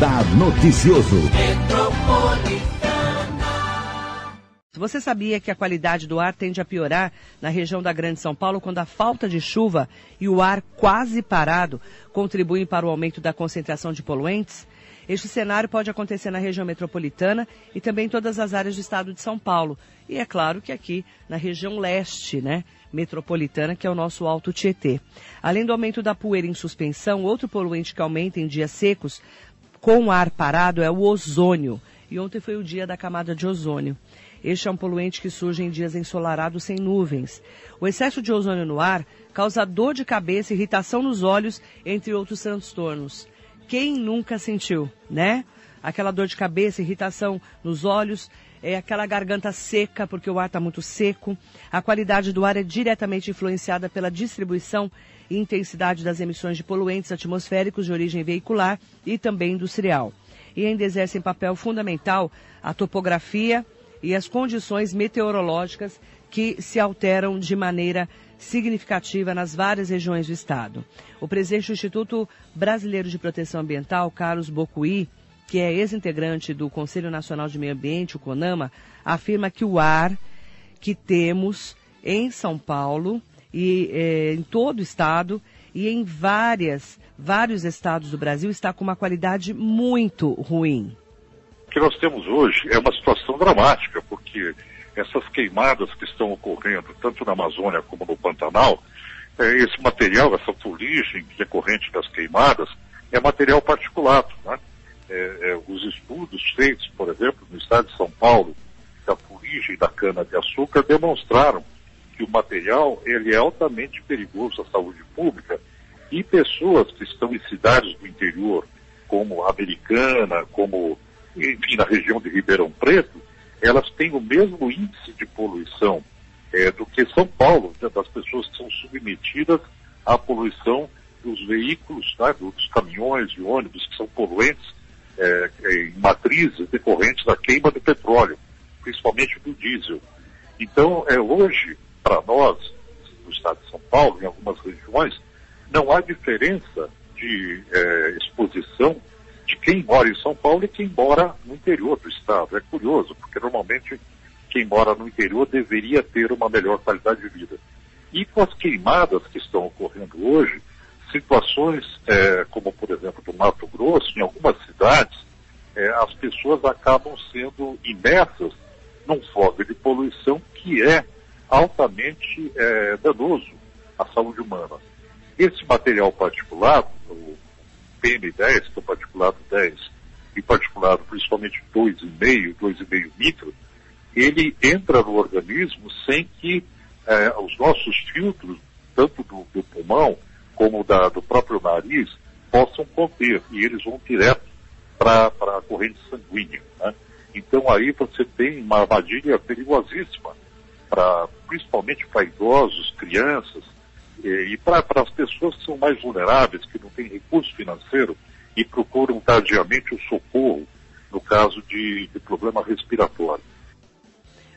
Radar Noticioso. Você sabia que a qualidade do ar tende a piorar na região da Grande São Paulo quando a falta de chuva e o ar quase parado contribuem para o aumento da concentração de poluentes? Este cenário pode acontecer na região metropolitana e também em todas as áreas do estado de São Paulo. E é claro que aqui na região leste, né? Metropolitana, que é o nosso Alto Tietê. Além do aumento da poeira em suspensão, outro poluente que aumenta em dias secos com ar parado é o ozônio. E ontem foi o dia da camada de ozônio. Este é um poluente que surge em dias ensolarados sem nuvens. O excesso de ozônio no ar causa dor de cabeça, irritação nos olhos, entre outros transtornos. Quem nunca sentiu, né? Aquela dor de cabeça, irritação nos olhos, é aquela garganta seca, porque o ar está muito seco. A qualidade do ar é diretamente influenciada pela distribuição e intensidade das emissões de poluentes atmosféricos de origem veicular e também industrial. E ainda exercem papel fundamental a topografia e as condições meteorológicas que se alteram de maneira significativa nas várias regiões do estado. O presidente do Instituto Brasileiro de Proteção Ambiental, Carlos Bocuí, que é ex-integrante do Conselho Nacional de Meio Ambiente, o CONAMA, afirma que o ar que temos em São Paulo e eh, em todo o estado e em várias, vários estados do Brasil está com uma qualidade muito ruim. O que nós temos hoje é uma situação dramática, porque essas queimadas que estão ocorrendo, tanto na Amazônia como no Pantanal, é, esse material, essa fuligem decorrente das queimadas, é material particulado. Né? É, é, os estudos feitos, por exemplo, no estado de São Paulo, da fuligem da cana-de-açúcar, demonstraram que o material ele é altamente perigoso à saúde pública e pessoas que estão em cidades do interior, como Americana, como, enfim, na região de Ribeirão Preto, elas têm o mesmo índice de poluição é, do que São Paulo, né, das pessoas que são submetidas à poluição dos veículos, tá, dos caminhões e ônibus que são poluentes é, em matrizes decorrentes da queima do petróleo, principalmente do diesel. Então, é, hoje, para nós, no estado de São Paulo, em algumas regiões, não há diferença de é, exposição de quem mora em São Paulo e quem mora no interior do estado. É curioso, porque normalmente quem mora no interior deveria ter uma melhor qualidade de vida. E com as queimadas que estão ocorrendo hoje, situações é, como, por exemplo, do Mato Grosso, em algumas cidades, é, as pessoas acabam sendo imersas num fogo de poluição que é altamente é, danoso à saúde humana. Esse material particulado, o PM10, que é o particulado 10, e particulado principalmente 2,5, 2,5 micro, ele entra no organismo sem que eh, os nossos filtros, tanto do, do pulmão como da, do próprio nariz, possam conter, e eles vão direto para a corrente sanguínea. Né? Então aí você tem uma armadilha perigosíssima, pra, principalmente para idosos, crianças, e, e para as pessoas que são mais vulneráveis, que não têm recurso financeiro e procuram tardiamente o socorro no caso de, de problema respiratório.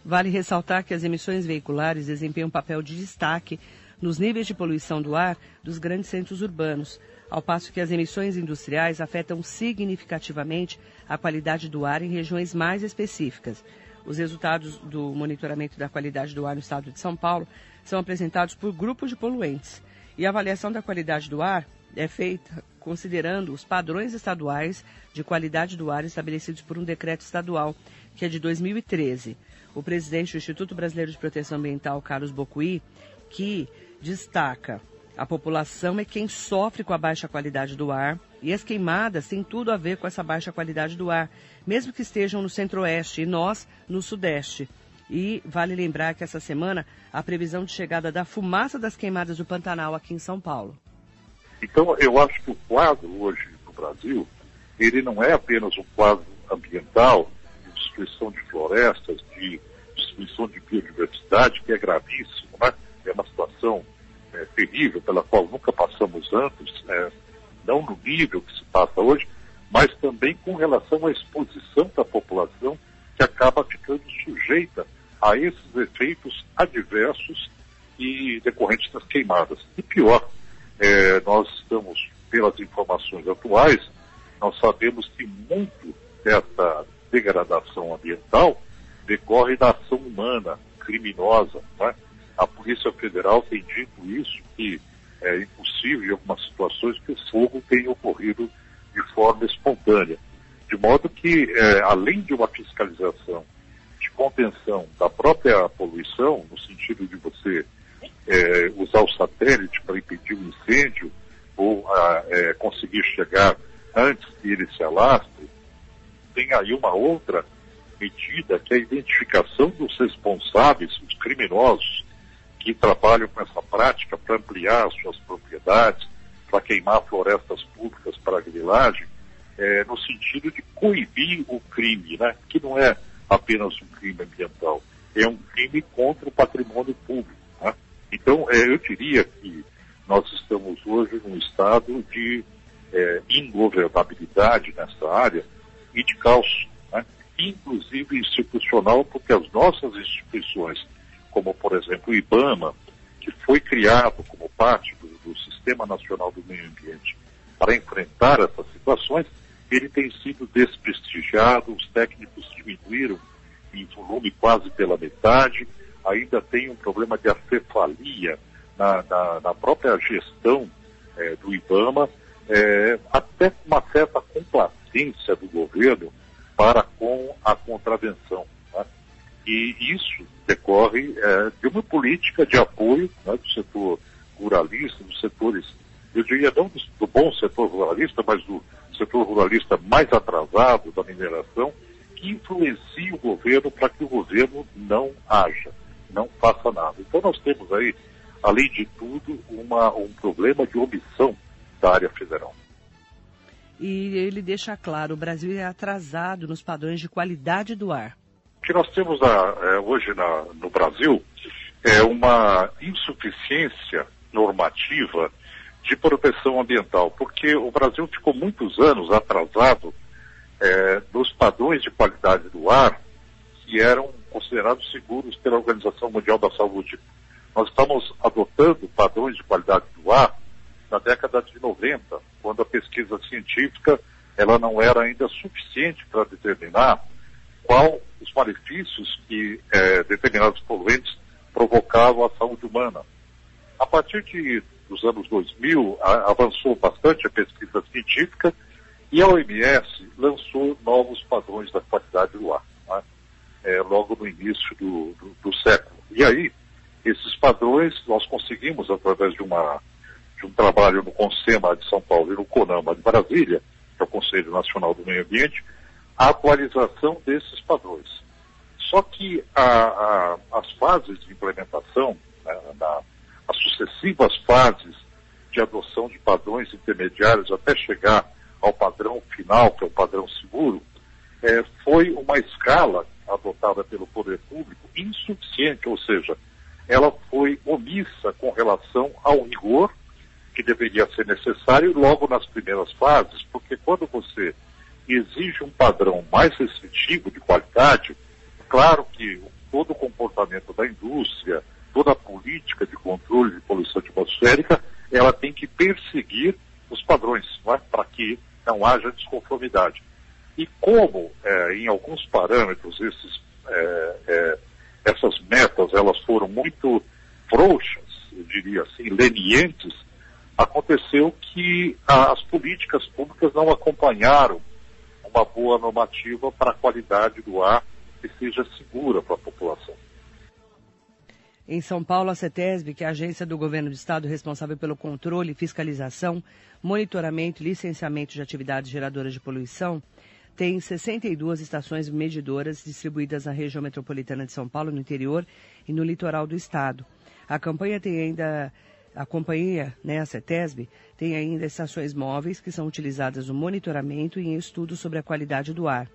Vale ressaltar que as emissões veiculares desempenham um papel de destaque nos níveis de poluição do ar dos grandes centros urbanos, ao passo que as emissões industriais afetam significativamente a qualidade do ar em regiões mais específicas. Os resultados do monitoramento da qualidade do ar no estado de São Paulo são apresentados por grupos de poluentes. E a avaliação da qualidade do ar é feita considerando os padrões estaduais de qualidade do ar estabelecidos por um decreto estadual, que é de 2013. O presidente do Instituto Brasileiro de Proteção Ambiental, Carlos Bocuí, que destaca a população é quem sofre com a baixa qualidade do ar e as queimadas têm tudo a ver com essa baixa qualidade do ar, mesmo que estejam no centro-oeste e nós no sudeste. E vale lembrar que essa semana a previsão de chegada da fumaça das queimadas do Pantanal aqui em São Paulo. Então, eu acho que o quadro hoje no Brasil, ele não é apenas um quadro ambiental, de destruição de florestas, de destruição de biodiversidade, que é gravíssimo, terrível pela qual nunca passamos antes, é, não no nível que se passa hoje, mas também com relação à exposição da população que acaba ficando sujeita a esses efeitos adversos e decorrentes das queimadas. E pior, é, nós estamos, pelas informações atuais, nós sabemos que muito dessa degradação ambiental decorre da ação humana, criminosa. Né? A Polícia Federal tem dito isso, que é impossível em algumas situações que o fogo tenha ocorrido de forma espontânea. De modo que, é, além de uma fiscalização de contenção da própria poluição, no sentido de você é, usar o satélite para impedir o incêndio ou a, é, conseguir chegar antes que ele se alastre, tem aí uma outra medida que é a identificação dos responsáveis, os criminosos, que trabalham com essa prática para ampliar suas propriedades, para queimar florestas públicas para grilagem, é, no sentido de coibir o crime, né? que não é apenas um crime ambiental, é um crime contra o patrimônio público. Né? Então, é, eu diria que nós estamos hoje num estado de é, ingovernabilidade nessa área e de caos, né? inclusive institucional, porque as nossas instituições, como por exemplo o IBAMA, que foi criado como parte do, do Sistema Nacional do Meio Ambiente para enfrentar essas situações, ele tem sido desprestigiado, os técnicos diminuíram em volume quase pela metade, ainda tem um problema de acefalia na, na, na própria gestão é, do IBAMA, é, até uma certa complacência do governo para com a contravenção. Né? E isso decorre é, de uma política de apoio né, do setor ruralista, dos setores, eu diria não do, do bom setor ruralista, mas do setor ruralista mais atrasado da mineração, que influencia o governo para que o governo não haja, não faça nada. Então nós temos aí, além de tudo, uma, um problema de omissão da área federal. E ele deixa claro, o Brasil é atrasado nos padrões de qualidade do ar. Que nós temos é, hoje na, no Brasil é uma insuficiência normativa de proteção ambiental, porque o Brasil ficou muitos anos atrasado é, nos padrões de qualidade do ar que eram considerados seguros pela Organização Mundial da Saúde. Nós estamos adotando padrões de qualidade do ar na década de 90, quando a pesquisa científica ela não era ainda suficiente para determinar qual os malefícios que é, determinados poluentes provocavam à saúde humana. A partir de dos anos 2000, a, avançou bastante a pesquisa científica e a OMS lançou novos padrões da qualidade do ar, né? é, logo no início do, do, do, século. E aí, esses padrões nós conseguimos, através de, uma, de um trabalho no CONSEMA de São Paulo e no CONAMA de Brasília, que é o Conselho Nacional do Meio Ambiente, a atualização desses padrões. Só que a, a, as fases de implementação né, na, as sucessivas fases de adoção de padrões intermediários até chegar ao padrão final, que é o padrão seguro, é, foi uma escala adotada pelo poder público insuficiente, ou seja, ela foi omissa com relação ao rigor que deveria ser necessário logo nas primeiras fases, porque quando você exige um padrão mais restritivo de qualidade, claro que todo o comportamento da indústria, toda a política de controle de poluição atmosférica, ela tem que perseguir os padrões, é? para que não haja desconformidade. E como, é, em alguns parâmetros, esses, é, essas metas elas foram muito frouxas, eu diria assim, lenientes, aconteceu que as políticas públicas não acompanharam uma boa normativa para a qualidade do ar que seja segura para a população. Em São Paulo, a CETESB, que é a agência do governo do estado responsável pelo controle, fiscalização, monitoramento e licenciamento de atividades geradoras de poluição, tem 62 estações medidoras distribuídas na região metropolitana de São Paulo, no interior e no litoral do estado. A campanha tem ainda a companhia, né, a CETESB, tem ainda estações móveis que são utilizadas no monitoramento e em estudos sobre a qualidade do ar.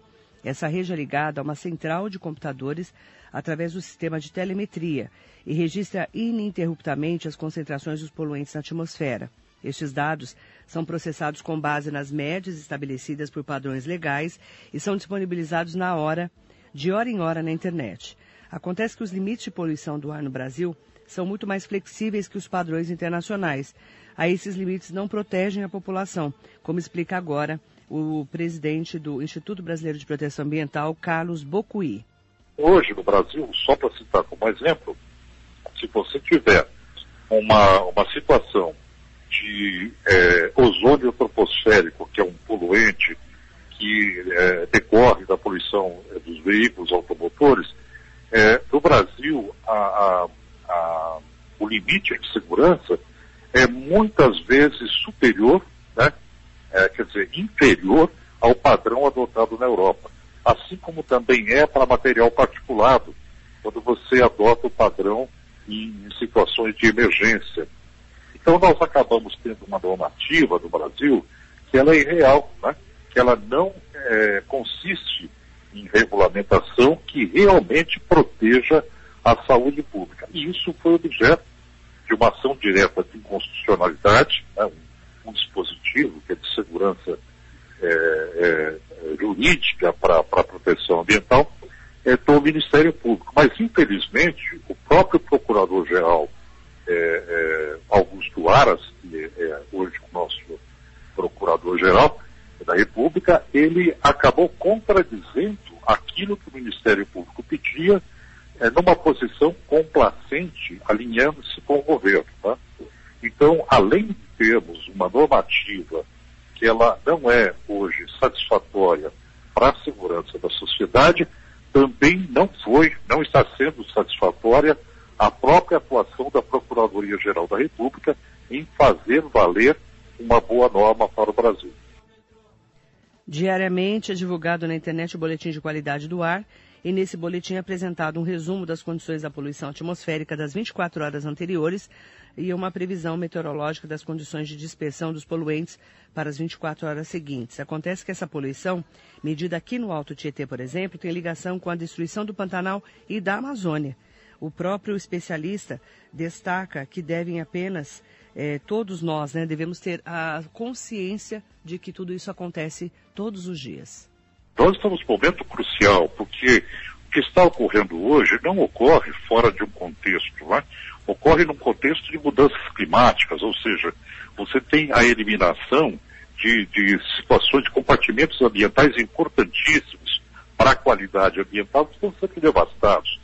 Essa rede é ligada a uma central de computadores através do sistema de telemetria e registra ininterruptamente as concentrações dos poluentes na atmosfera. Estes dados são processados com base nas médias estabelecidas por padrões legais e são disponibilizados na hora, de hora em hora na internet. Acontece que os limites de poluição do ar no Brasil são muito mais flexíveis que os padrões internacionais. Aí esses limites não protegem a população, como explica agora o presidente do Instituto Brasileiro de Proteção Ambiental, Carlos Bocuí. Hoje, no Brasil, só para citar como exemplo, se você tiver uma, uma situação de é, ozônio troposférico, que é um poluente que é, decorre da poluição é, dos veículos automotores, é, no Brasil a, a, a, o limite de segurança é muitas vezes superior, né, é, quer dizer, inferior ao padrão adotado na Europa. Assim como também é para material particulado, quando você adota o padrão em, em situações de emergência. Então nós acabamos tendo uma normativa no Brasil que ela é irreal, né? que ela não é, consiste em regulamentação que realmente proteja a saúde pública. E isso foi objeto de uma ação direta de inconstitucionalidade, né? um, um, dispositivo que é de segurança é, é, jurídica para a proteção ambiental é, do Ministério Público. Mas, infelizmente, o próprio Procurador-Geral é, é, Augusto Aras, que é hoje o nosso Procurador-Geral da República, ele acabou contradizendo aquilo que o Ministério Público pedia é, numa posição complacente, alinhando-se com o governo. Tá? Então, além de termos uma normativa que ela não é hoje satisfatória para a segurança da sociedade, também não foi, não está sendo satisfatória a própria atuação da Procuradoria-Geral da República em fazer valer uma boa norma para o Brasil. Diariamente é divulgado na internet o boletim de qualidade do ar e nesse boletim é apresentado um resumo das condições da poluição atmosférica das 24 horas anteriores e uma previsão meteorológica das condições de dispersão dos poluentes para as 24 horas seguintes. Acontece que essa poluição, medida aqui no Alto Tietê, por exemplo, tem ligação com a destruição do Pantanal e da Amazônia. O próprio especialista destaca que devem apenas, eh, todos nós, né, devemos ter a consciência de que tudo isso acontece todos os dias. Nós estamos num momento crucial, porque o que está ocorrendo hoje não ocorre fora de um contexto, né? ocorre num contexto de mudanças climáticas, ou seja, você tem a eliminação de, de situações de compartimentos ambientais importantíssimos para a qualidade ambiental que estão sendo devastados.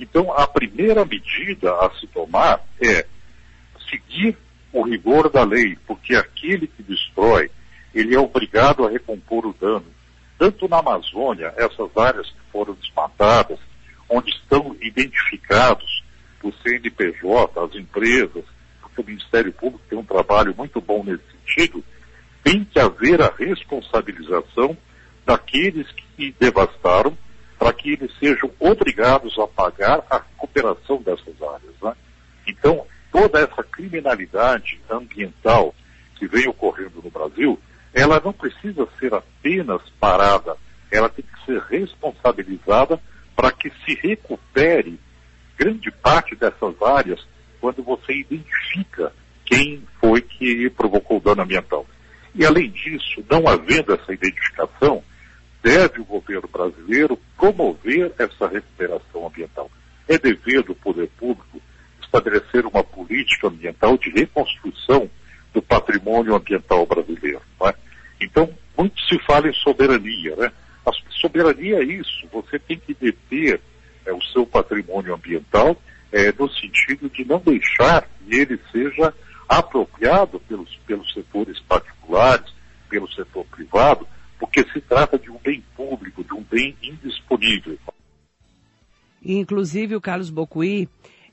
Então, a primeira medida a se tomar é seguir o rigor da lei, porque aquele que destrói, ele é obrigado a recompor o dano. Tanto na Amazônia, essas áreas que foram desmatadas, onde estão identificados o CNPJ, as empresas, porque o Ministério Público tem um trabalho muito bom nesse sentido, tem que haver a responsabilização daqueles que devastaram para que eles sejam obrigados a pagar a recuperação dessas áreas. Né? Então, toda essa criminalidade ambiental que vem ocorrendo no Brasil, ela não precisa ser apenas parada, ela tem que ser responsabilizada para que se recupere grande parte dessas áreas quando você identifica quem foi que provocou o dano ambiental. E além disso, não havendo essa identificação, deve o governo brasileiro promover essa recuperação ambiental. É dever do poder público estabelecer uma política ambiental de reconstrução do patrimônio ambiental brasileiro. É? Então, muito se fala em soberania. Né? A soberania é isso, você tem que deter é, o seu patrimônio ambiental é, no sentido de não deixar que ele seja apropriado pelos, pelos setores particulares, pelo setor privado, porque se trata de um bem público, de um bem indisponível. Inclusive, o Carlos Bocuí,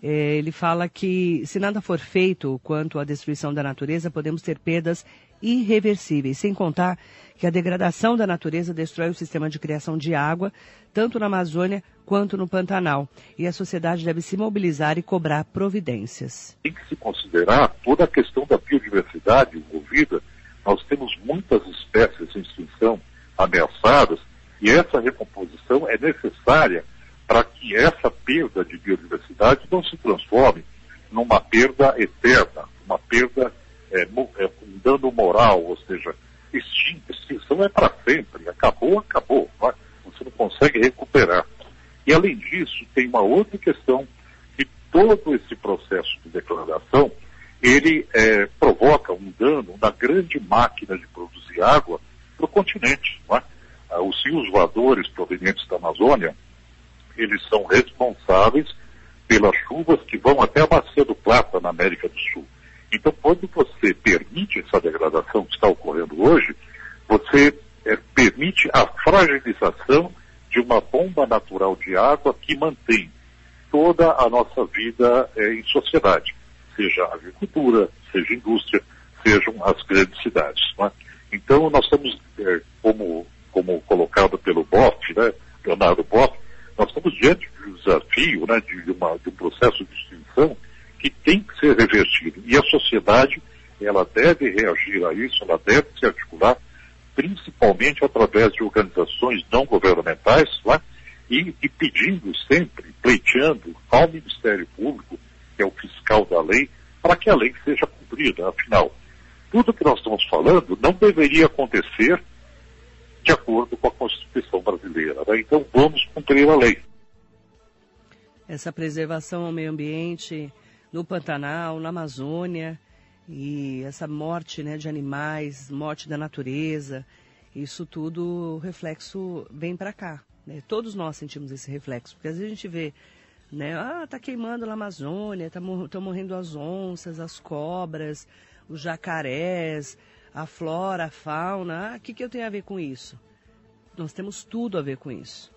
eh, ele fala que se nada for feito quanto à destruição da natureza, podemos ter perdas irreversíveis, sem contar que a degradação da natureza destrói o sistema de criação de água, tanto na Amazônia quanto no Pantanal. E a sociedade deve se mobilizar e cobrar providências. Tem que se considerar toda a questão da biodiversidade envolvida. Nós temos muitas espécies em extinção ameaçadas e essa recomposição é necessária para que essa perda de biodiversidade não se transforme numa perda eterna, uma perda é, é, um dano moral, ou seja, extinção é para sempre, acabou, acabou, você não consegue recuperar. E além disso, tem uma outra questão, que todo esse processo de declaração, ele é, provoca um dano na grande máquina de produzir água para o continente. É? Ah, os rios voadores provenientes da Amazônia, eles são responsáveis pelas chuvas que vão até a Bacia do Plata, na América do Sul. Então, quando você permite essa degradação que está ocorrendo hoje, você é, permite a fragilização de uma bomba natural de água que mantém toda a nossa vida é, em sociedade, seja agricultura, seja indústria, sejam as grandes cidades. É? Então, nós estamos, é, como, como colocado pelo BOF, né, Leonardo Boff, nós estamos diante de um desafio, né, de, uma, de um processo de extinção que tem que ser revertido. E a sociedade, ela deve reagir a isso, ela deve se articular, principalmente através de organizações não governamentais, né, e, e pedindo sempre, pleiteando ao Ministério Público, que é o fiscal da lei, para que a lei seja cumprida. Afinal, tudo que nós estamos falando não deveria acontecer de acordo com a Constituição brasileira. Né? Então vamos cumprir a lei. Essa preservação ao meio ambiente no Pantanal, na Amazônia, e essa morte né, de animais, morte da natureza, isso tudo, reflexo vem para cá. Né? Todos nós sentimos esse reflexo, porque às vezes a gente vê, né, ah, tá queimando na Amazônia, estão tá morrendo as onças, as cobras, os jacarés, a flora, a fauna. Ah, o que, que eu tenho a ver com isso? Nós temos tudo a ver com isso.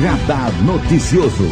Radar Noticioso.